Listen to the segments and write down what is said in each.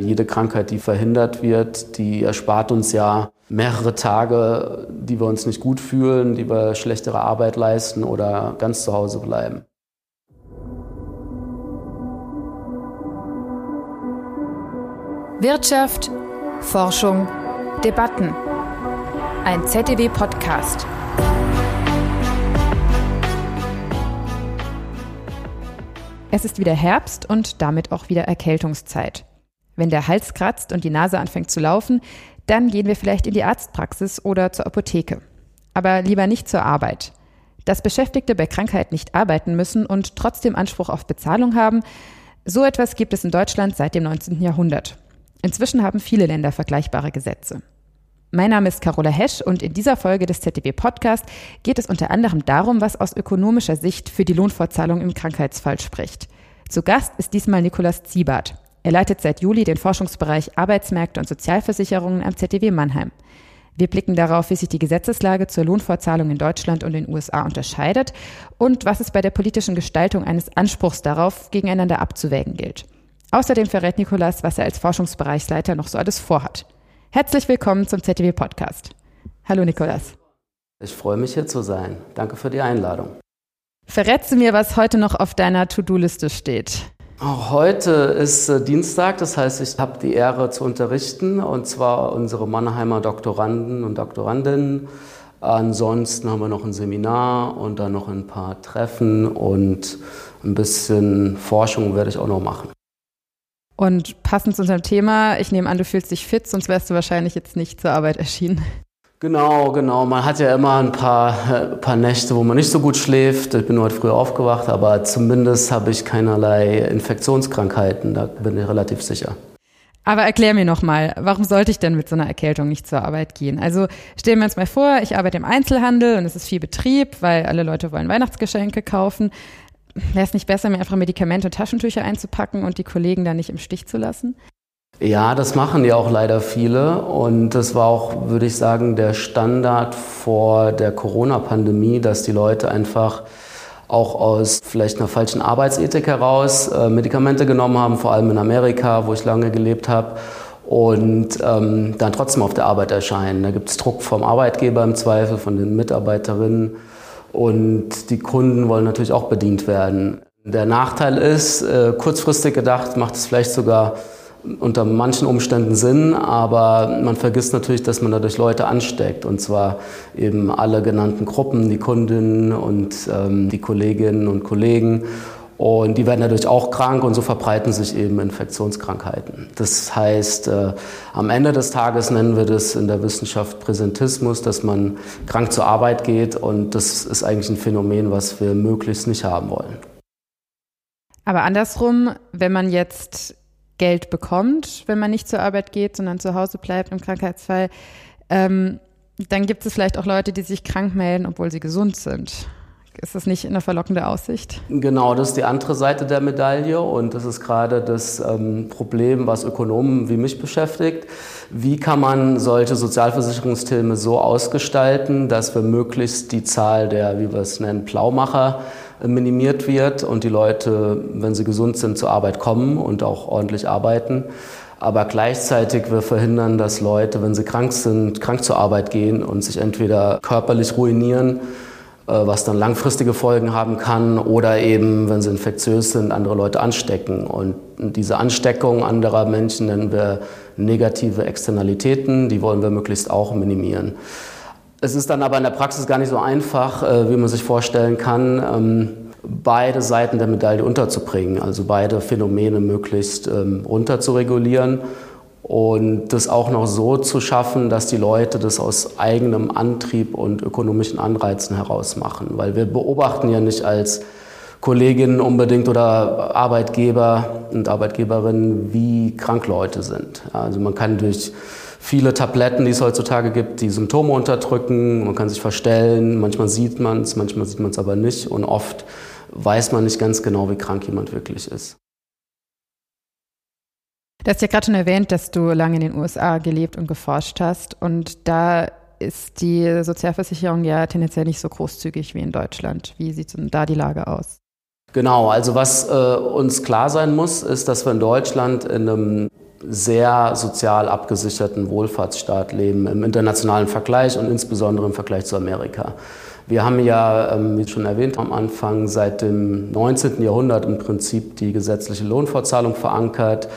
Jede Krankheit, die verhindert wird, die erspart uns ja mehrere Tage, die wir uns nicht gut fühlen, die wir schlechtere Arbeit leisten oder ganz zu Hause bleiben. Wirtschaft, Forschung, Debatten. Ein ZDW-Podcast. Es ist wieder Herbst und damit auch wieder Erkältungszeit. Wenn der Hals kratzt und die Nase anfängt zu laufen, dann gehen wir vielleicht in die Arztpraxis oder zur Apotheke. Aber lieber nicht zur Arbeit. Dass Beschäftigte bei Krankheit nicht arbeiten müssen und trotzdem Anspruch auf Bezahlung haben, so etwas gibt es in Deutschland seit dem 19. Jahrhundert. Inzwischen haben viele Länder vergleichbare Gesetze. Mein Name ist Carola Hesch und in dieser Folge des ZDW Podcast geht es unter anderem darum, was aus ökonomischer Sicht für die Lohnfortzahlung im Krankheitsfall spricht. Zu Gast ist diesmal Nikolaus Ziebart. Er leitet seit Juli den Forschungsbereich Arbeitsmärkte und Sozialversicherungen am ZDW Mannheim. Wir blicken darauf, wie sich die Gesetzeslage zur Lohnfortzahlung in Deutschland und den USA unterscheidet und was es bei der politischen Gestaltung eines Anspruchs darauf gegeneinander abzuwägen gilt. Außerdem verrät Nikolas, was er als Forschungsbereichsleiter noch so alles vorhat. Herzlich willkommen zum ZDW Podcast. Hallo Nikolas. Ich freue mich hier zu sein. Danke für die Einladung. Verrätst du mir, was heute noch auf deiner To-Do-Liste steht? Heute ist äh, Dienstag, das heißt, ich habe die Ehre zu unterrichten, und zwar unsere Mannheimer Doktoranden und Doktorandinnen. Ansonsten haben wir noch ein Seminar und dann noch ein paar Treffen und ein bisschen Forschung werde ich auch noch machen. Und passend zu unserem Thema, ich nehme an, du fühlst dich fit, sonst wärst du wahrscheinlich jetzt nicht zur Arbeit erschienen. Genau, genau. Man hat ja immer ein paar, äh, paar Nächte, wo man nicht so gut schläft. Ich bin heute früh aufgewacht, aber zumindest habe ich keinerlei Infektionskrankheiten. Da bin ich relativ sicher. Aber erklär mir nochmal, warum sollte ich denn mit so einer Erkältung nicht zur Arbeit gehen? Also stellen wir uns mal vor, ich arbeite im Einzelhandel und es ist viel Betrieb, weil alle Leute wollen Weihnachtsgeschenke kaufen wäre es nicht besser, mir einfach Medikamente und Taschentücher einzupacken und die Kollegen da nicht im Stich zu lassen? Ja, das machen ja auch leider viele. Und das war auch, würde ich sagen, der Standard vor der Corona-Pandemie, dass die Leute einfach auch aus vielleicht einer falschen Arbeitsethik heraus äh, Medikamente genommen haben, vor allem in Amerika, wo ich lange gelebt habe, und ähm, dann trotzdem auf der Arbeit erscheinen. Da gibt es Druck vom Arbeitgeber im Zweifel, von den Mitarbeiterinnen. Und die Kunden wollen natürlich auch bedient werden. Der Nachteil ist, äh, kurzfristig gedacht, macht es vielleicht sogar unter manchen Umständen Sinn, aber man vergisst natürlich, dass man dadurch Leute ansteckt. Und zwar eben alle genannten Gruppen, die Kundinnen und ähm, die Kolleginnen und Kollegen. Und die werden dadurch auch krank und so verbreiten sich eben Infektionskrankheiten. Das heißt, äh, am Ende des Tages nennen wir das in der Wissenschaft Präsentismus, dass man krank zur Arbeit geht und das ist eigentlich ein Phänomen, was wir möglichst nicht haben wollen. Aber andersrum, wenn man jetzt Geld bekommt, wenn man nicht zur Arbeit geht, sondern zu Hause bleibt im Krankheitsfall, ähm, dann gibt es vielleicht auch Leute, die sich krank melden, obwohl sie gesund sind. Ist das nicht eine verlockende Aussicht? Genau, das ist die andere Seite der Medaille und das ist gerade das ähm, Problem, was Ökonomen wie mich beschäftigt. Wie kann man solche Sozialversicherungssysteme so ausgestalten, dass wir möglichst die Zahl der, wie wir es nennen, Plaumacher äh, minimiert wird und die Leute, wenn sie gesund sind, zur Arbeit kommen und auch ordentlich arbeiten aber gleichzeitig wir verhindern, dass Leute, wenn sie krank sind, krank zur Arbeit gehen und sich entweder körperlich ruinieren äh, was dann langfristige Folgen haben kann oder eben, wenn sie infektiös sind, andere Leute anstecken. Und diese Ansteckung anderer Menschen nennen wir negative Externalitäten, die wollen wir möglichst auch minimieren. Es ist dann aber in der Praxis gar nicht so einfach, äh, wie man sich vorstellen kann, ähm, beide Seiten der Medaille unterzubringen, also beide Phänomene möglichst ähm, runter zu regulieren und das auch noch so zu schaffen, dass die Leute das aus eigenem Antrieb und ökonomischen Anreizen heraus machen. Weil wir beobachten ja nicht als Kolleginnen unbedingt oder Arbeitgeber und Arbeitgeberinnen, wie krank Leute sind. Also man kann durch viele Tabletten, die es heutzutage gibt, die Symptome unterdrücken, man kann sich verstellen, manchmal sieht man es, manchmal sieht man es aber nicht und oft weiß man nicht ganz genau, wie krank jemand wirklich ist. Du hast ja gerade schon erwähnt, dass du lange in den USA gelebt und geforscht hast. Und da ist die Sozialversicherung ja tendenziell nicht so großzügig wie in Deutschland. Wie sieht denn da die Lage aus? Genau, also was äh, uns klar sein muss, ist, dass wir in Deutschland in einem sehr sozial abgesicherten Wohlfahrtsstaat leben im internationalen Vergleich und insbesondere im Vergleich zu Amerika. Wir haben ja, ähm, wie schon erwähnt am Anfang, seit dem 19. Jahrhundert im Prinzip die gesetzliche Lohnfortzahlung verankert.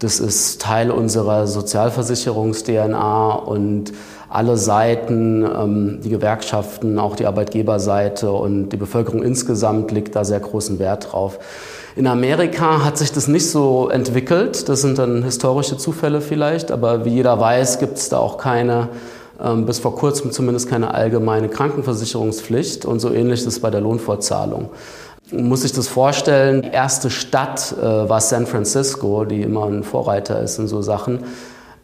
Das ist Teil unserer Sozialversicherungs-DNA und alle Seiten, ähm, die Gewerkschaften, auch die Arbeitgeberseite und die Bevölkerung insgesamt legt da sehr großen Wert drauf. In Amerika hat sich das nicht so entwickelt. Das sind dann historische Zufälle vielleicht, aber wie jeder weiß, gibt es da auch keine, ähm, bis vor kurzem zumindest keine allgemeine Krankenversicherungspflicht und so ähnlich ist es bei der Lohnfortzahlung. Muss sich das vorstellen, die erste Stadt äh, war San Francisco, die immer ein Vorreiter ist in so Sachen,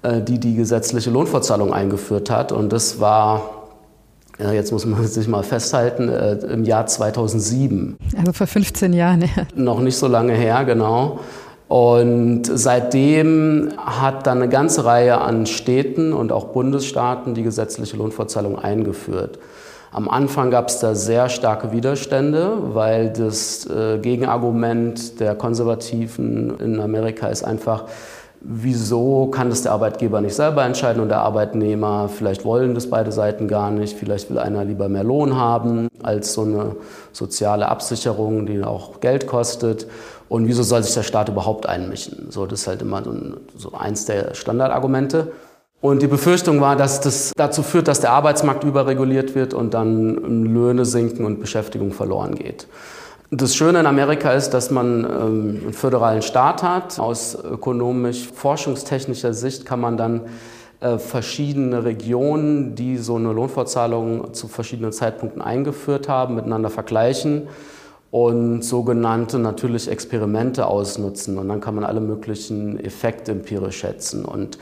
äh, die die gesetzliche Lohnfortzahlung eingeführt hat und das war ja, jetzt muss man sich mal festhalten, äh, im Jahr 2007. Also vor 15 Jahren, ja. Noch nicht so lange her, genau. Und seitdem hat dann eine ganze Reihe an Städten und auch Bundesstaaten die gesetzliche Lohnfortzahlung eingeführt. Am Anfang gab es da sehr starke Widerstände, weil das äh, Gegenargument der Konservativen in Amerika ist einfach, wieso kann das der Arbeitgeber nicht selber entscheiden und der Arbeitnehmer, vielleicht wollen das beide Seiten gar nicht, vielleicht will einer lieber mehr Lohn haben als so eine soziale Absicherung, die auch Geld kostet. Und wieso soll sich der Staat überhaupt einmischen? So, das ist halt immer so, so eins der Standardargumente. Und die Befürchtung war, dass das dazu führt, dass der Arbeitsmarkt überreguliert wird und dann Löhne sinken und Beschäftigung verloren geht. Das Schöne in Amerika ist, dass man ähm, einen föderalen Staat hat. Aus ökonomisch-forschungstechnischer Sicht kann man dann äh, verschiedene Regionen, die so eine Lohnfortzahlung zu verschiedenen Zeitpunkten eingeführt haben, miteinander vergleichen und sogenannte natürlich Experimente ausnutzen. Und dann kann man alle möglichen Effekte empirisch schätzen. Und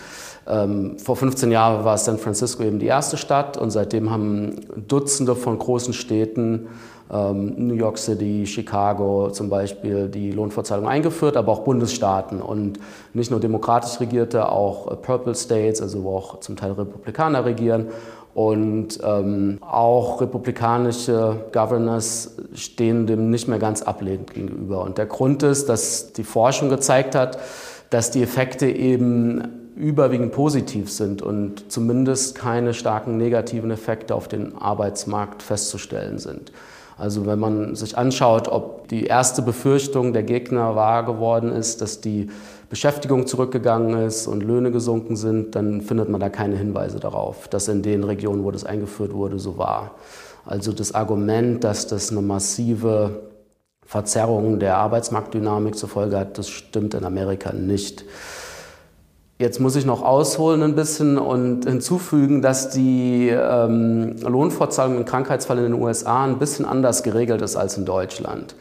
ähm, vor 15 Jahren war San Francisco eben die erste Stadt und seitdem haben Dutzende von großen Städten New York City, Chicago zum Beispiel die Lohnfortzahlung eingeführt, aber auch Bundesstaaten und nicht nur demokratisch regierte, auch äh, Purple States, also wo auch zum Teil Republikaner regieren. Und ähm, auch republikanische Governors stehen dem nicht mehr ganz ablehnend gegenüber. Und der Grund ist, dass die Forschung gezeigt hat, dass die Effekte eben überwiegend positiv sind und zumindest keine starken negativen Effekte auf den Arbeitsmarkt festzustellen sind. Also wenn man sich anschaut, ob die erste Befürchtung der Gegner wahr geworden ist, dass die Beschäftigung zurückgegangen ist und Löhne gesunken sind, dann findet man da keine Hinweise darauf, dass in den Regionen, wo das eingeführt wurde, so war. Also das Argument, dass das eine massive Verzerrung der Arbeitsmarktdynamik zur Folge hat, das stimmt in Amerika nicht. Jetzt muss ich noch ausholen ein bisschen und hinzufügen, dass die ähm, Lohnfortzahlung im Krankheitsfall in den USA ein bisschen anders geregelt ist als in Deutschland.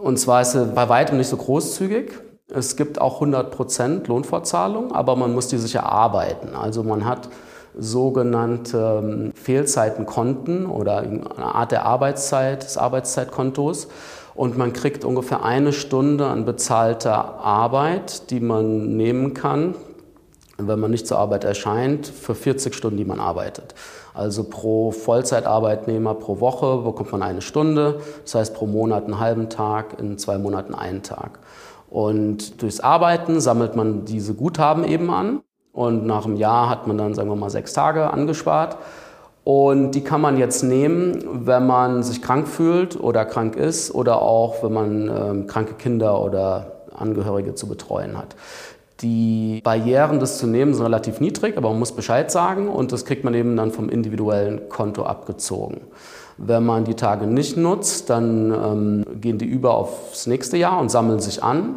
Und zwar ist sie bei weitem nicht so großzügig. Es gibt auch 100% Lohnfortzahlung, aber man muss die sich erarbeiten. Also man hat sogenannte ähm, Fehlzeitenkonten oder eine Art der Arbeitszeit, des Arbeitszeitkontos und man kriegt ungefähr eine Stunde an bezahlter Arbeit, die man nehmen kann, wenn man nicht zur Arbeit erscheint, für 40 Stunden, die man arbeitet. Also pro Vollzeitarbeitnehmer pro Woche bekommt man eine Stunde, das heißt pro Monat einen halben Tag, in zwei Monaten einen Tag. Und durchs Arbeiten sammelt man diese Guthaben eben an und nach einem Jahr hat man dann, sagen wir mal, sechs Tage angespart. Und die kann man jetzt nehmen, wenn man sich krank fühlt oder krank ist oder auch, wenn man äh, kranke Kinder oder Angehörige zu betreuen hat. Die Barrieren, das zu nehmen, sind relativ niedrig, aber man muss Bescheid sagen und das kriegt man eben dann vom individuellen Konto abgezogen. Wenn man die Tage nicht nutzt, dann ähm, gehen die über aufs nächste Jahr und sammeln sich an.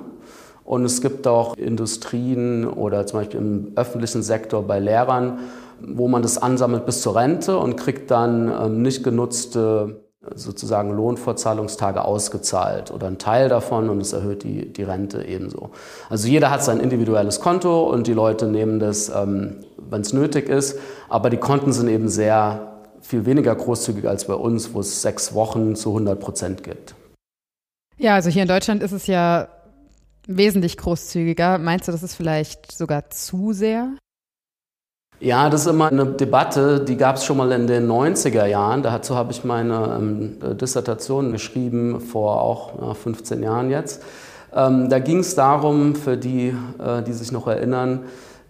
Und es gibt auch Industrien oder zum Beispiel im öffentlichen Sektor bei Lehrern, wo man das ansammelt bis zur Rente und kriegt dann ähm, nicht genutzte sozusagen Lohnfortzahlungstage ausgezahlt oder ein Teil davon und es erhöht die, die Rente ebenso. Also jeder hat sein individuelles Konto und die Leute nehmen das, ähm, wenn es nötig ist, aber die Konten sind eben sehr viel weniger großzügig als bei uns, wo es sechs Wochen zu 100 Prozent gibt. Ja, also hier in Deutschland ist es ja wesentlich großzügiger. Meinst du, das ist vielleicht sogar zu sehr? Ja, das ist immer eine Debatte, die gab es schon mal in den 90er Jahren. Dazu habe ich meine ähm, Dissertation geschrieben, vor auch ja, 15 Jahren jetzt. Ähm, da ging es darum, für die, äh, die sich noch erinnern,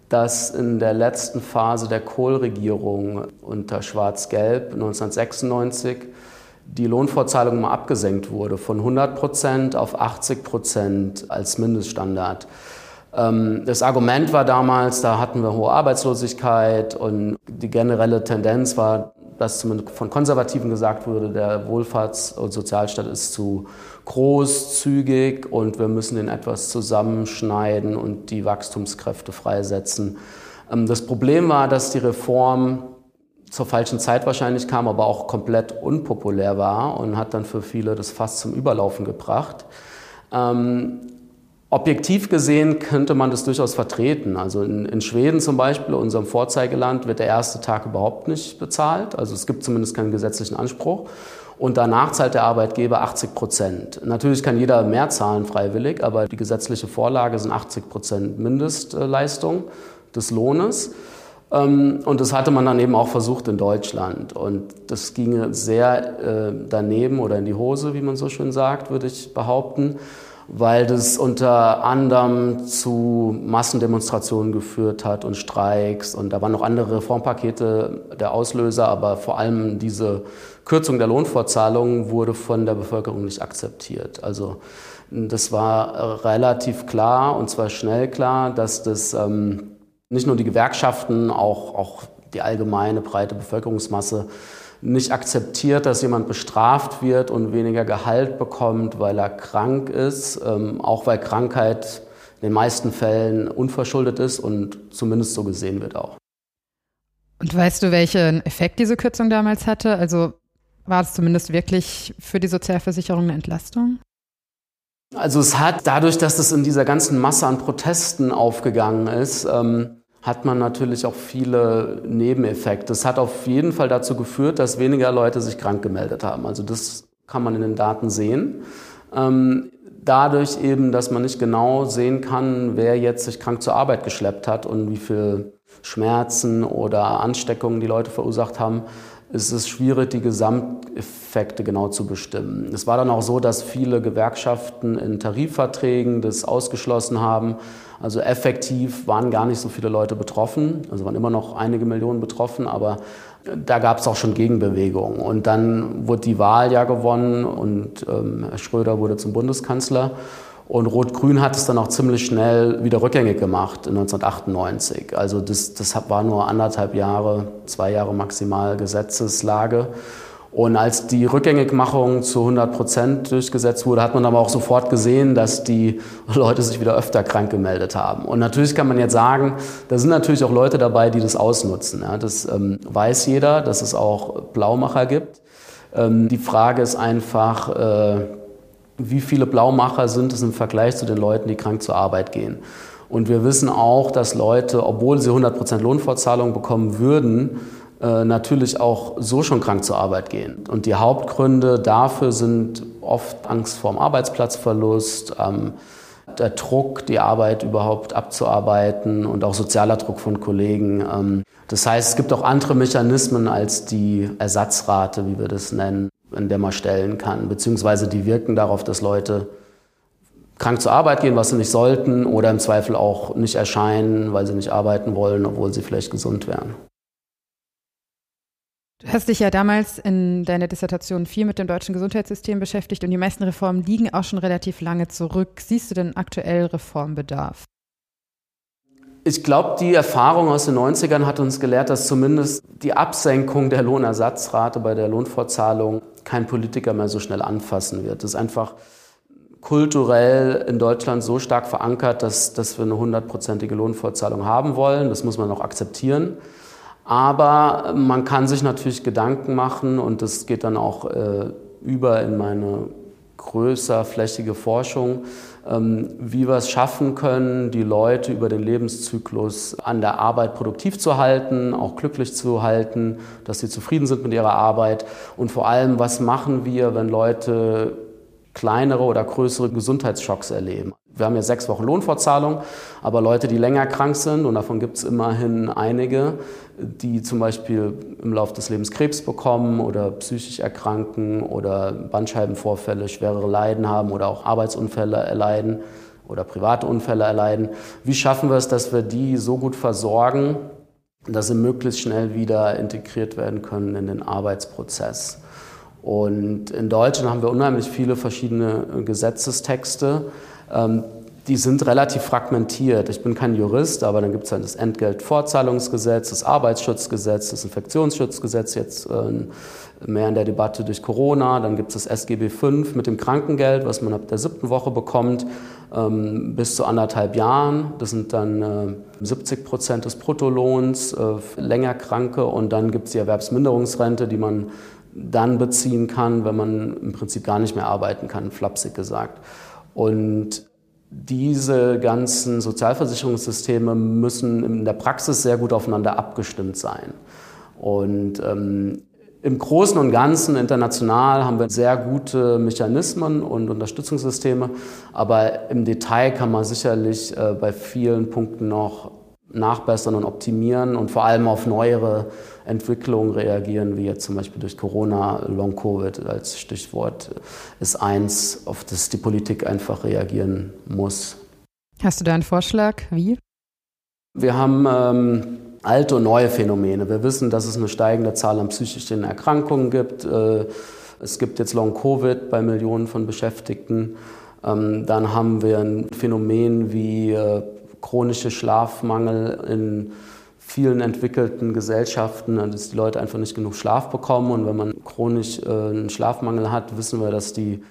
dass in der letzten Phase der Kohl-Regierung unter Schwarz-Gelb 1996 die Lohnfortzahlung mal abgesenkt wurde von 100 Prozent auf 80 Prozent als Mindeststandard. Ähm, das Argument war damals, da hatten wir hohe Arbeitslosigkeit und die generelle Tendenz war, dass zumindest von Konservativen gesagt wurde, der Wohlfahrts- und Sozialstaat ist zu großzügig und wir müssen ihn etwas zusammenschneiden und die Wachstumskräfte freisetzen. Ähm, das Problem war, dass die Reform zur falschen Zeit wahrscheinlich kam, aber auch komplett unpopulär war und hat dann für viele das fast zum Überlaufen gebracht. Objektiv gesehen könnte man das durchaus vertreten. Also in, in, Schweden zum Beispiel, unserem Vorzeigeland, wird der erste Tag überhaupt nicht bezahlt. Also es gibt zumindest keinen gesetzlichen Anspruch. Und danach zahlt der Arbeitgeber 80 Prozent. Natürlich kann jeder mehr zahlen freiwillig, aber die gesetzliche Vorlage sind 80 Prozent Mindestleistung des Lohnes. Ähm, und das hatte man dann eben auch versucht in Deutschland. Und das ging sehr äh, daneben oder in die Hose, wie man so schön sagt, würde ich behaupten, weil das unter anderem zu Massendemonstrationen geführt hat und Streiks. Und da waren noch andere Reformpakete der Auslöser, aber vor allem diese Kürzung der Lohnfortzahlungen wurde von der Bevölkerung nicht akzeptiert. Also das war relativ klar und zwar schnell klar, dass das ähm, nicht nur die Gewerkschaften, auch, auch die allgemeine breite Bevölkerungsmasse nicht akzeptiert, dass jemand bestraft wird und weniger Gehalt bekommt, weil er krank ist, ähm, auch weil Krankheit in den meisten Fällen unverschuldet ist und zumindest so gesehen wird auch. Und weißt du, welchen Effekt diese Kürzung damals hatte? Also war es zumindest wirklich für die Sozialversicherung eine Entlastung? Also es hat dadurch, dass es in dieser ganzen Masse an Protesten aufgegangen ist, ähm, hat man natürlich auch viele Nebeneffekte. Es hat auf jeden Fall dazu geführt, dass weniger Leute sich krank gemeldet haben. Also das kann man in den Daten sehen. Ähm, dadurch eben, dass man nicht genau sehen kann, wer jetzt sich krank zur Arbeit geschleppt hat und wie viel Schmerzen oder Ansteckungen die Leute verursacht haben, ist es schwierig, die Gesamteffekte genau zu bestimmen. Es war dann auch so, dass viele Gewerkschaften in Tarifverträgen das ausgeschlossen haben. Also effektiv waren gar nicht so viele Leute betroffen, also waren immer noch einige Millionen betroffen, aber da gab es auch schon Gegenbewegungen. Und dann wurde die Wahl ja gewonnen und ähm, Herr Schröder wurde zum Bundeskanzler. Und Rot-Grün hat es dann auch ziemlich schnell wieder rückgängig gemacht 1998. Also das, das war nur anderthalb Jahre, zwei Jahre maximal Gesetzeslage. Und als die Rückgängigmachung zu 100 Prozent durchgesetzt wurde, hat man aber auch sofort gesehen, dass die Leute sich wieder öfter krank gemeldet haben. Und natürlich kann man jetzt sagen, da sind natürlich auch Leute dabei, die das ausnutzen. Das ähm, weiß jeder, dass es auch Blaumacher gibt. Ähm, die Frage ist einfach, äh, wie viele Blaumacher sind es im Vergleich zu den Leuten, die krank zur Arbeit gehen. Und wir wissen auch, dass Leute, obwohl sie 100% Lohnfortzahlung bekommen würden, natürlich auch so schon krank zur Arbeit gehen. Und die Hauptgründe dafür sind oft Angst vor dem Arbeitsplatzverlust, ähm, der Druck, die Arbeit überhaupt abzuarbeiten und auch sozialer Druck von Kollegen. Ähm, das heißt, es gibt auch andere Mechanismen als die Ersatzrate, wie wir das nennen in der man stellen kann. Beziehungsweise die wirken darauf, dass Leute krank zur Arbeit gehen, was sie nicht sollten, oder im Zweifel auch nicht erscheinen, weil sie nicht arbeiten wollen, obwohl sie vielleicht gesund wären. Du hast dich ja damals in deiner Dissertation viel mit dem deutschen Gesundheitssystem beschäftigt und die meisten Reformen liegen auch schon relativ lange zurück. Siehst du denn aktuell Reformbedarf? Ich glaube, die Erfahrung aus den 90ern hat uns gelehrt, dass zumindest die Absenkung der Lohnersatzrate bei der Lohnfortzahlung kein Politiker mehr so schnell anfassen wird. Das ist einfach kulturell in Deutschland so stark verankert, dass, dass wir eine hundertprozentige Lohnfortzahlung haben wollen. Das muss man auch akzeptieren. Aber man kann sich natürlich Gedanken machen und das geht dann auch äh, über in meine größer flächige Forschung, ähm, wie wir es schaffen können, die Leute über den Lebenszyklus an der Arbeit produktiv zu halten, auch glücklich zu halten, dass sie zufrieden sind mit ihrer Arbeit und vor allem, was machen wir, wenn Leute kleinere oder größere Gesundheitsschocks erleben. Wir haben ja sechs Wochen Lohnfortzahlung, aber Leute, die länger krank sind, und davon gibt es immerhin einige, die zum Beispiel im Laufe des Lebens Krebs bekommen oder psychisch erkranken oder Bandscheibenvorfälle, schwerere Leiden haben oder auch Arbeitsunfälle erleiden oder private Unfälle erleiden. Wie schaffen wir es, dass wir die so gut versorgen, dass sie möglichst schnell wieder integriert werden können in den Arbeitsprozess? Und in Deutschland haben wir unheimlich viele verschiedene Gesetzestexte. Ähm, die sind relativ fragmentiert. Ich bin kein Jurist, aber dann gibt es halt das Entgeltfortzahlungsgesetz, das Arbeitsschutzgesetz, das Infektionsschutzgesetz, jetzt äh, mehr in der Debatte durch Corona. Dann gibt es das SGB V mit dem Krankengeld, was man ab der siebten Woche bekommt, ähm, bis zu anderthalb Jahren. Das sind dann 70 äh, Prozent des Bruttolohns, äh, länger Kranke. Und dann gibt es die Erwerbsminderungsrente, die man dann beziehen kann, wenn man im Prinzip gar nicht mehr arbeiten kann, flapsig gesagt. Und diese ganzen Sozialversicherungssysteme müssen in der Praxis sehr gut aufeinander abgestimmt sein. Und ähm, im Großen und Ganzen international haben wir sehr gute Mechanismen und Unterstützungssysteme, aber im Detail kann man sicherlich äh, bei vielen Punkten noch nachbessern und optimieren und vor allem auf neuere Entwicklungen reagieren, wie jetzt zum Beispiel durch Corona, Long-Covid als Stichwort, ist eins, auf das die Politik einfach reagieren muss. Hast du da einen Vorschlag? Wie? Wir haben ähm, alte und neue Phänomene. Wir wissen, dass es eine steigende Zahl an psychischen Erkrankungen gibt. Äh, es gibt jetzt Long-Covid bei Millionen von Beschäftigten. Ähm, dann haben wir ein Phänomen wie äh, chronische Schlafmangel in vielen entwickelten Gesellschaften, dass die Leute einfach nicht genug Schlaf bekommen. Und wenn man chronisch äh, einen Schlafmangel hat, wissen wir, dass die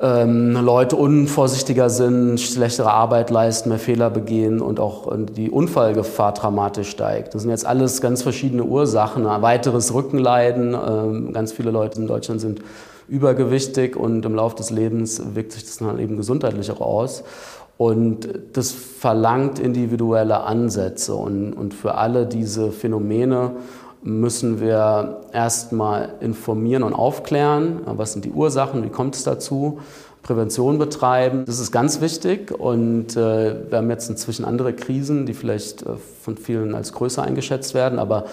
ähm, Leute unvorsichtiger sind, schlechtere Arbeit leisten, mehr Fehler begehen und auch äh, die Unfallgefahr dramatisch steigt. Das sind jetzt alles ganz verschiedene Ursachen. Ein weiteres Rückenleiden. Ähm, ganz viele Leute in Deutschland sind übergewichtig und im Laufe des Lebens wirkt sich das dann eben gesundheitlich auch aus. Und das verlangt individuelle Ansätze. Und, und für alle diese Phänomene müssen wir erstmal informieren und aufklären. Was sind die Ursachen? Wie kommt es dazu? Prävention betreiben. Das ist ganz wichtig. Und äh, wir haben jetzt inzwischen andere Krisen, die vielleicht äh, von vielen als größer eingeschätzt werden. Aber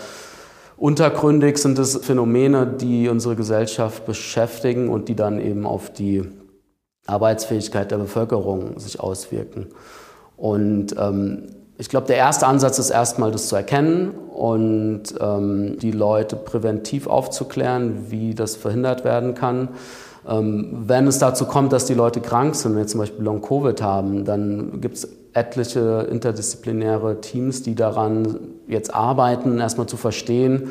untergründig sind es Phänomene, die unsere Gesellschaft beschäftigen und die dann eben auf die Arbeitsfähigkeit der Bevölkerung sich auswirken. Und ähm, ich glaube, der erste Ansatz ist erstmal, das zu erkennen und ähm, die Leute präventiv aufzuklären, wie das verhindert werden kann. Ähm, wenn es dazu kommt, dass die Leute krank sind, wenn wir zum Beispiel Long-Covid haben, dann gibt es etliche interdisziplinäre Teams, die daran jetzt arbeiten, erstmal zu verstehen,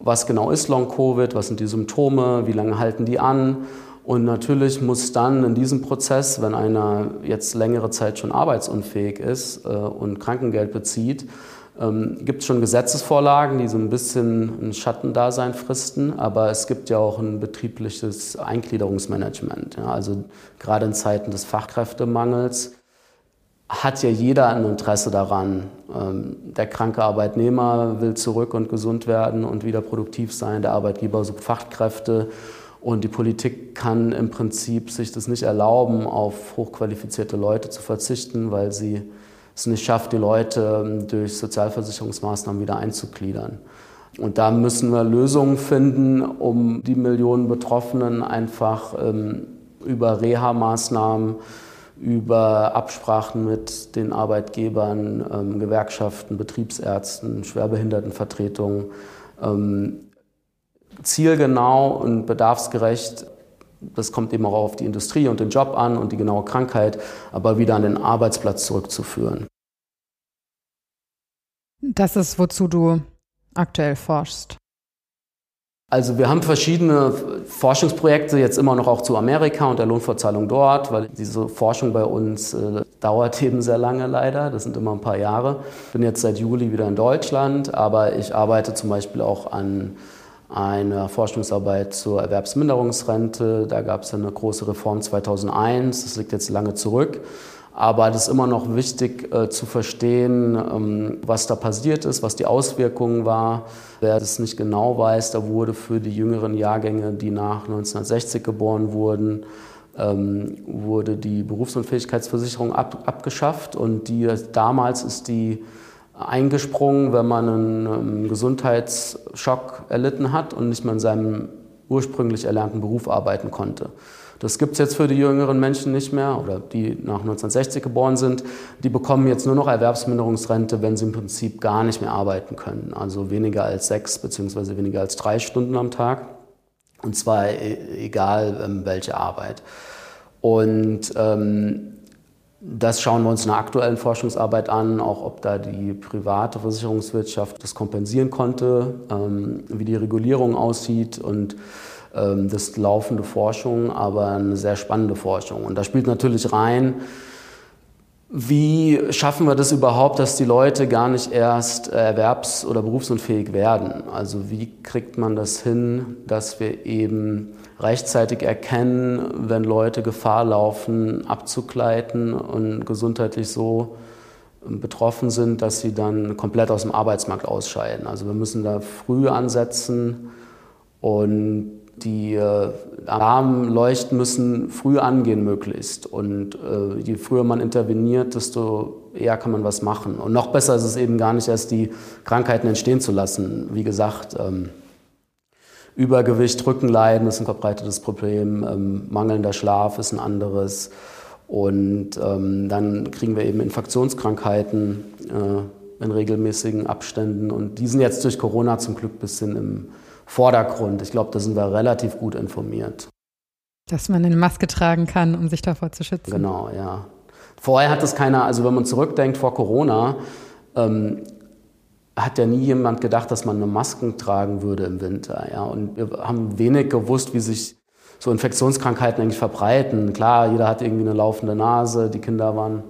was genau ist Long-Covid, was sind die Symptome, wie lange halten die an und natürlich muss dann in diesem Prozess, wenn einer jetzt längere Zeit schon arbeitsunfähig ist äh, und Krankengeld bezieht, ähm, gibt es schon Gesetzesvorlagen, die so ein bisschen ein Schattendasein fristen, aber es gibt ja auch ein betriebliches Eingliederungsmanagement. Also gerade in Zeiten des Fachkräftemangels hat ja jeder ein Interesse daran. Ähm, der kranke Arbeitnehmer will zurück und gesund werden und wieder produktiv sein, der Arbeitgeber sucht Fachkräfte. Und die Politik kann im Prinzip sich das nicht erlauben, auf hochqualifizierte Leute zu verzichten, weil sie es nicht schafft, die Leute ähm, durch Sozialversicherungsmaßnahmen wieder einzugliedern. Und da müssen wir Lösungen finden, um die Millionen Betroffenen einfach ähm, über Reha-Maßnahmen, über Absprachen mit den Arbeitgebern, ähm, Gewerkschaften, Betriebsärzten, Schwerbehindertenvertretungen ähm, zielgenau und bedarfsgerecht, das kommt eben auch auf die Industrie und den Job an und die genaue Krankheit, aber wieder an den Arbeitsplatz zurückzuführen. Das ist, wozu du aktuell forschst. Also wir haben verschiedene Forschungsprojekte jetzt immer noch auch zu Amerika und der Lohnfortzahlung dort, weil diese Forschung bei uns äh, dauert eben sehr lange leider. Das sind immer ein paar Jahre. Ich bin jetzt seit Juli wieder in Deutschland, aber ich arbeite zum Beispiel auch an eine Forschungsarbeit zur Erwerbsminderungsrente. Da gab es eine große Reform 2001, das liegt jetzt lange zurück. Aber es ist immer noch wichtig äh, zu verstehen, ähm, was da passiert ist, was die Auswirkungen war. Wer das nicht genau weiß, da wurde für die jüngeren Jahrgänge, die nach 1960 geboren wurden, ähm, wurde die Berufsunfähigkeitsversicherung ab, abgeschafft und die, damals ist die eingesprungen, wenn man einen, einen Gesundheitsschock erlitten hat und nicht mehr in seinem ursprünglich erlernten Beruf arbeiten konnte. Das gibt es jetzt für die jüngeren Menschen nicht mehr oder die nach 1960 geboren sind. Die bekommen jetzt nur noch Erwerbsminderungsrente, wenn sie im Prinzip gar nicht mehr arbeiten können. Also weniger als sechs beziehungsweise weniger als drei Stunden am Tag. Und zwar e, egal ähm, welche Arbeit. Und ähm, das schauen wir uns in der aktuellen Forschungsarbeit an, auch ob da die private Versicherungswirtschaft das kompensieren konnte, ähm, wie die Regulierung aussieht und ähm, das laufende Forschung, aber eine sehr spannende Forschung. Und da spielt natürlich rein, wie schaffen wir das überhaupt, dass die Leute gar nicht erst erwerbs- oder berufsunfähig werden? Also wie kriegt man das hin, dass wir eben rechtzeitig erkennen, wenn Leute Gefahr laufen, abzugleiten und gesundheitlich so betroffen sind, dass sie dann komplett aus dem Arbeitsmarkt ausscheiden. Also wir müssen da früh ansetzen und die äh, Alarmleuchten müssen früh angehen möglichst. Und äh, je früher man interveniert, desto eher kann man was machen. Und noch besser ist es eben gar nicht erst, die Krankheiten entstehen zu lassen. Wie gesagt, ähm, Übergewicht, Rückenleiden ist ein verbreitetes Problem, ähm, mangelnder Schlaf ist ein anderes. Und ähm, dann kriegen wir eben Infektionskrankheiten äh, in regelmäßigen Abständen. Und die sind jetzt durch Corona zum Glück ein bisschen im Vordergrund. Ich glaube, da sind wir relativ gut informiert. Dass man eine Maske tragen kann, um sich davor zu schützen. Genau, ja. Vorher hat es keiner, also wenn man zurückdenkt vor Corona, ähm, hat ja nie jemand gedacht, dass man eine Masken tragen würde im Winter. Ja? Und wir haben wenig gewusst, wie sich so Infektionskrankheiten eigentlich verbreiten. Klar, jeder hat irgendwie eine laufende Nase, die Kinder waren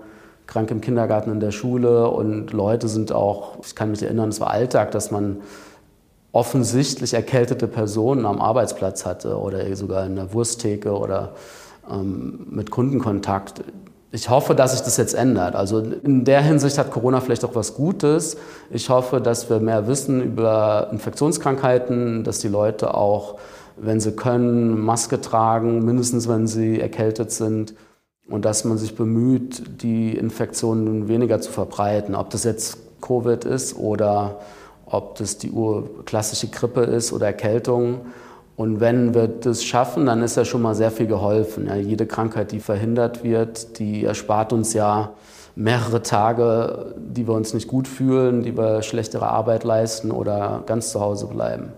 krank im Kindergarten, in der Schule und Leute sind auch, ich kann mich erinnern, es war Alltag, dass man offensichtlich erkältete Personen am Arbeitsplatz hatte oder sogar in der Wursttheke oder ähm, mit Kundenkontakt ich hoffe, dass sich das jetzt ändert. Also in der Hinsicht hat Corona vielleicht auch was Gutes. Ich hoffe, dass wir mehr wissen über Infektionskrankheiten, dass die Leute auch, wenn sie können, Maske tragen, mindestens wenn sie erkältet sind und dass man sich bemüht, die Infektionen weniger zu verbreiten. Ob das jetzt Covid ist oder ob das die urklassische Grippe ist oder Erkältung. Und wenn wir das schaffen, dann ist ja schon mal sehr viel geholfen. Ja, jede Krankheit, die verhindert wird, die erspart uns ja mehrere Tage, die wir uns nicht gut fühlen, die wir schlechtere Arbeit leisten oder ganz zu Hause bleiben.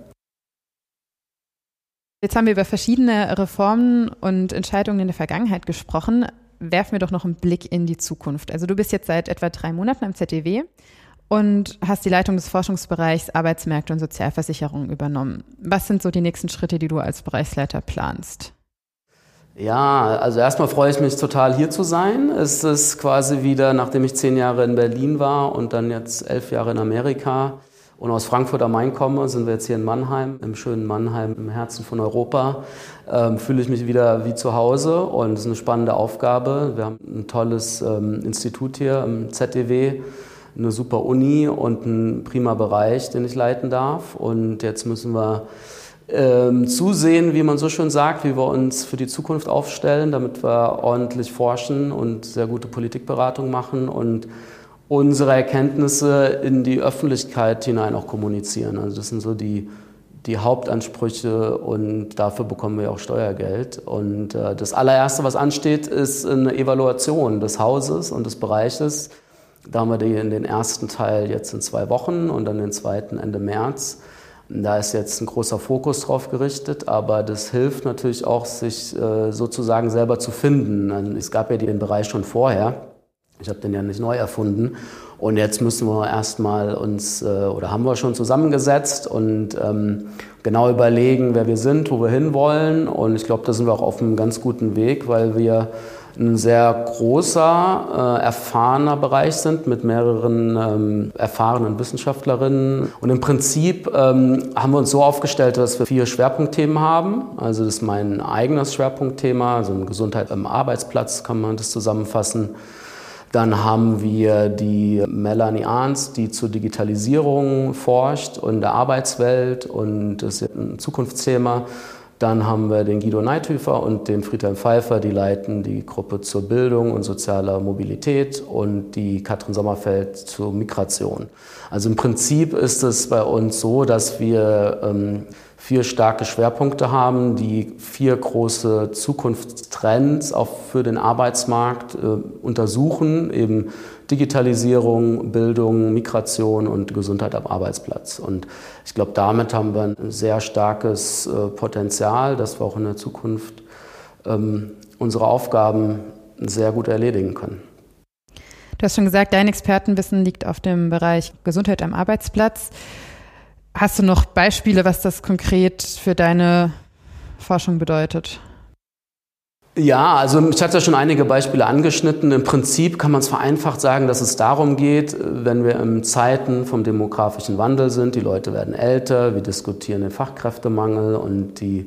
Jetzt haben wir über verschiedene Reformen und Entscheidungen in der Vergangenheit gesprochen. Werfen wir doch noch einen Blick in die Zukunft. Also du bist jetzt seit etwa drei Monaten am ZDW und hast die Leitung des Forschungsbereichs Arbeitsmärkte und Sozialversicherung übernommen. Was sind so die nächsten Schritte, die du als Bereichsleiter planst? Ja, also erstmal freue ich mich total hier zu sein. Es ist quasi wieder, nachdem ich zehn Jahre in Berlin war und dann jetzt elf Jahre in Amerika und aus Frankfurt am Main komme, sind wir jetzt hier in Mannheim, im schönen Mannheim, im Herzen von Europa. Ähm, fühle ich mich wieder wie zu Hause und es ist eine spannende Aufgabe. Wir haben ein tolles ähm, Institut hier im ZDW eine super Uni und ein prima Bereich, den ich leiten darf. Und jetzt müssen wir ähm, zusehen, wie man so schön sagt, wie wir uns für die Zukunft aufstellen, damit wir ordentlich forschen und sehr gute Politikberatung machen und unsere Erkenntnisse in die Öffentlichkeit hinein auch kommunizieren. Also das sind so die, die Hauptansprüche und dafür bekommen wir auch Steuergeld. Und äh, das allererste, was ansteht, ist eine Evaluation des Hauses und des Bereiches da haben wir den ersten Teil jetzt in zwei Wochen und dann den zweiten Ende März. Da ist jetzt ein großer Fokus drauf gerichtet, aber das hilft natürlich auch, sich äh, sozusagen selber zu finden. Es gab ja den Bereich schon vorher. Ich habe den ja nicht neu erfunden. Und jetzt müssen wir erstmal uns, äh, oder haben wir schon zusammengesetzt und ähm, genau überlegen, wer wir sind, wo wir hinwollen. Und ich glaube, da sind wir auch auf einem ganz guten Weg, weil wir ein sehr großer, äh, erfahrener Bereich sind mit mehreren ähm, erfahrenen Wissenschaftlerinnen. Und im Prinzip ähm, haben wir uns so aufgestellt, dass wir vier Schwerpunktthemen haben. Also das ist mein eigenes Schwerpunktthema, also Gesundheit am Arbeitsplatz kann man das zusammenfassen. Dann haben wir die Melanie Arns, die zur Digitalisierung forscht und der Arbeitswelt und das ist ein Zukunftsthema. Dann haben wir den Guido Neithöfer und den Friedhelm Pfeiffer, die leiten die Gruppe zur Bildung und sozialer Mobilität und die Katrin Sommerfeld zur Migration. Also im Prinzip ist es bei uns so, dass wir ähm, vier starke Schwerpunkte haben, die vier große Zukunftstrends auch für den Arbeitsmarkt äh, untersuchen, eben Digitalisierung, Bildung, Migration und Gesundheit am Arbeitsplatz. Und ich glaube, damit haben wir ein sehr starkes äh, Potenzial, dass wir auch in der Zukunft ähm, unsere Aufgaben sehr gut erledigen können. Du hast schon gesagt, dein Expertenwissen liegt auf dem Bereich Gesundheit am Arbeitsplatz. Hast du noch Beispiele, was das konkret für deine Forschung bedeutet? Ja, also ich hatte ja schon einige Beispiele angeschnitten. Im Prinzip kann man es vereinfacht sagen, dass es darum geht, wenn wir in Zeiten vom demografischen Wandel sind, die Leute werden älter, wir diskutieren den Fachkräftemangel und die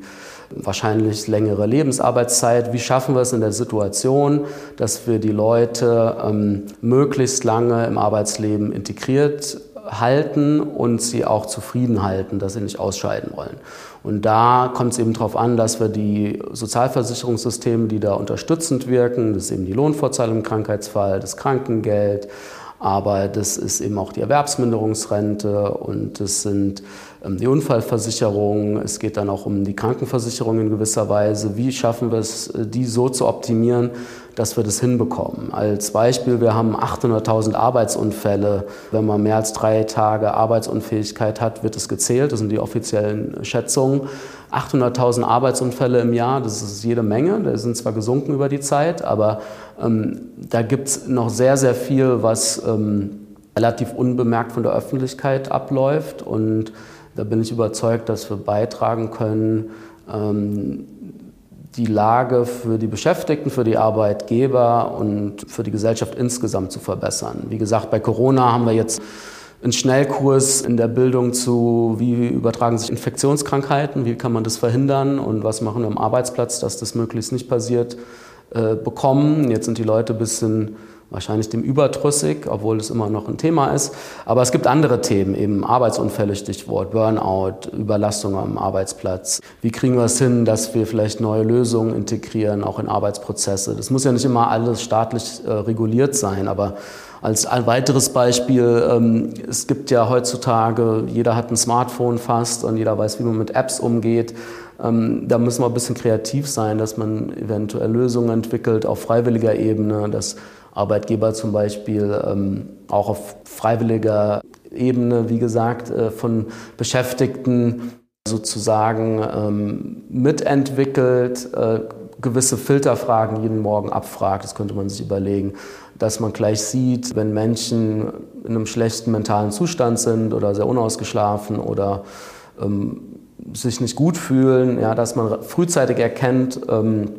wahrscheinlich längere Lebensarbeitszeit. Wie schaffen wir es in der Situation, dass wir die Leute ähm, möglichst lange im Arbeitsleben integriert halten und sie auch zufrieden halten, dass sie nicht ausscheiden wollen. Und da kommt es eben darauf an, dass wir die Sozialversicherungssysteme, die da unterstützend wirken, das ist eben die Lohnfortzahlung im Krankheitsfall, das Krankengeld, aber das ist eben auch die Erwerbsminderungsrente und das sind die Unfallversicherung. Es geht dann auch um die Krankenversicherung in gewisser Weise. Wie schaffen wir es, äh, die so zu optimieren, dass wir das hinbekommen? Als Beispiel, wir haben 800.000 Arbeitsunfälle. Wenn man mehr als drei Tage Arbeitsunfähigkeit hat, wird es gezählt. Das sind die offiziellen Schätzungen. 800.000 Arbeitsunfälle im Jahr, das ist jede Menge. Die sind zwar gesunken über die Zeit, aber ähm, da gibt es noch sehr, sehr viel, was ähm, relativ unbemerkt von der Öffentlichkeit abläuft. Und da bin ich überzeugt, dass wir beitragen können, ähm, die Lage für die Beschäftigten, für die Arbeitgeber und für die Gesellschaft insgesamt zu verbessern. Wie gesagt, bei Corona haben wir jetzt einen Schnellkurs in der Bildung zu, wie übertragen sich Infektionskrankheiten, wie kann man das verhindern und was machen wir am Arbeitsplatz, dass das möglichst nicht passiert, äh, bekommen. Jetzt sind die Leute ein bisschen wahrscheinlich dem überdrüssig, obwohl es immer noch ein Thema ist. Aber es gibt andere Themen, eben Arbeitsunfälle, Stichwort Burnout, Überlastung am Arbeitsplatz. Wie kriegen wir es hin, dass wir vielleicht neue Lösungen integrieren, auch in Arbeitsprozesse? Das muss ja nicht immer alles staatlich äh, reguliert sein, aber als ein weiteres Beispiel, ähm, es gibt ja heutzutage, jeder hat ein Smartphone fast und jeder weiß, wie man mit Apps umgeht. Ähm, da müssen wir ein bisschen kreativ sein, dass man eventuell Lösungen entwickelt auf freiwilliger Ebene, dass Arbeitgeber zum Beispiel ähm, auch auf freiwilliger Ebene, wie gesagt, äh, von Beschäftigten sozusagen ähm, mitentwickelt, äh, gewisse Filterfragen jeden Morgen abfragt. Das könnte man sich überlegen, dass man gleich sieht, wenn Menschen in einem schlechten mentalen Zustand sind oder sehr unausgeschlafen oder ähm, sich nicht gut fühlen, ja, dass man frühzeitig erkennt, ähm,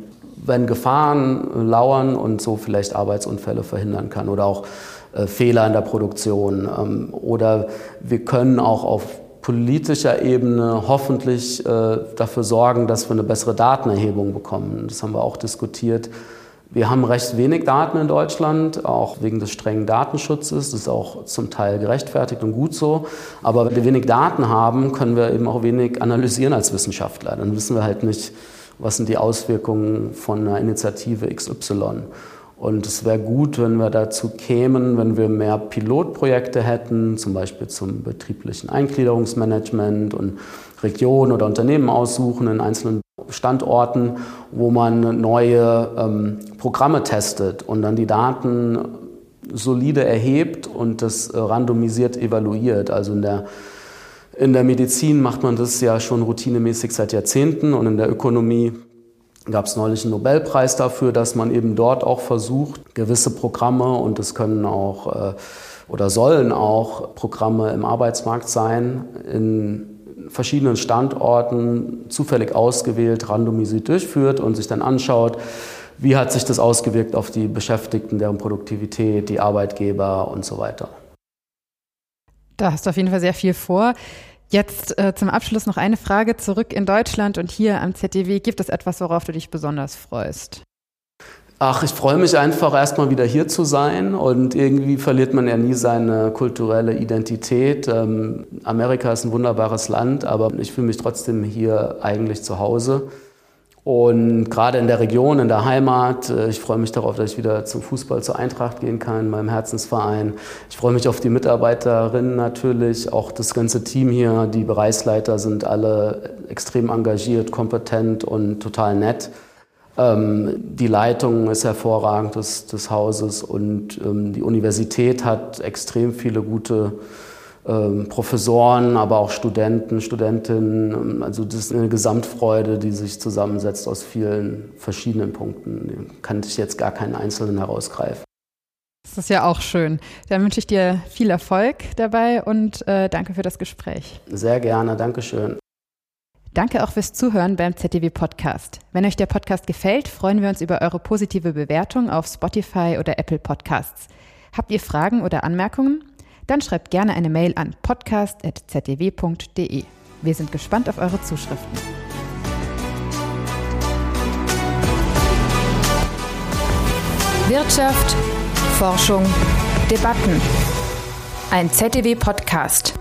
wenn Gefahren lauern und so vielleicht Arbeitsunfälle verhindern kann oder auch äh, Fehler in der Produktion. Ähm, oder wir können auch auf politischer Ebene hoffentlich äh, dafür sorgen, dass wir eine bessere Datenerhebung bekommen. Das haben wir auch diskutiert. Wir haben recht wenig Daten in Deutschland, auch wegen des strengen Datenschutzes. Das ist auch zum Teil gerechtfertigt und gut so. Aber wenn wir wenig Daten haben, können wir eben auch wenig analysieren als Wissenschaftler. Dann wissen wir halt nicht, was sind die Auswirkungen von einer Initiative XY. Und es wäre gut, wenn wir dazu kämen, wenn wir mehr Pilotprojekte hätten, zum Beispiel zum betrieblichen Eingliederungsmanagement und Regionen oder Unternehmen aussuchen in einzelnen Standorten, wo man neue ähm, Programme testet und dann die Daten solide erhebt und das äh, randomisiert evaluiert. Also in der in der Medizin macht man das ja schon routinemäßig seit Jahrzehnten und in der Ökonomie gab es neulich einen Nobelpreis dafür, dass man eben dort auch versucht, gewisse Programme und es können auch äh, oder sollen auch Programme im Arbeitsmarkt sein, in verschiedenen Standorten zufällig ausgewählt, randomisiert durchführt und sich dann anschaut, wie hat sich das ausgewirkt auf die Beschäftigten, deren Produktivität, die Arbeitgeber und so weiter. Da hast du auf jeden Fall sehr viel vor. Jetzt äh, zum Abschluss noch eine Frage zurück in Deutschland und hier am ZDW. Gibt es etwas, worauf du dich besonders freust? Ach, ich freue mich einfach erstmal wieder hier zu sein und irgendwie verliert man ja nie seine kulturelle Identität. Ähm, Amerika ist ein wunderbares Land, aber ich fühle mich trotzdem hier eigentlich zu Hause. Und gerade in der Region, in der Heimat, äh, ich freue mich darauf, dass ich wieder zum Fußball zur Eintracht gehen kann, meinem Herzensverein. Ich freue mich auf die Mitarbeiterinnen natürlich, auch das ganze Team hier. Die Bereichsleiter sind alle extrem engagiert, kompetent und total nett. Ähm, die Leitung ist hervorragend des, des Hauses und ähm, die Universität hat extrem viele gute Professoren, aber auch Studenten, Studentinnen. Also das ist eine Gesamtfreude, die sich zusammensetzt aus vielen verschiedenen Punkten. Kann ich jetzt gar keinen einzelnen herausgreifen. Das ist ja auch schön. Dann wünsche ich dir viel Erfolg dabei und äh, danke für das Gespräch. Sehr gerne, Dankeschön. Danke auch fürs Zuhören beim ZDW Podcast. Wenn euch der Podcast gefällt, freuen wir uns über eure positive Bewertung auf Spotify oder Apple Podcasts. Habt ihr Fragen oder Anmerkungen? Dann schreibt gerne eine Mail an podcast.zdw.de. Wir sind gespannt auf eure Zuschriften. Wirtschaft, Forschung, Debatten. Ein ZDW-Podcast.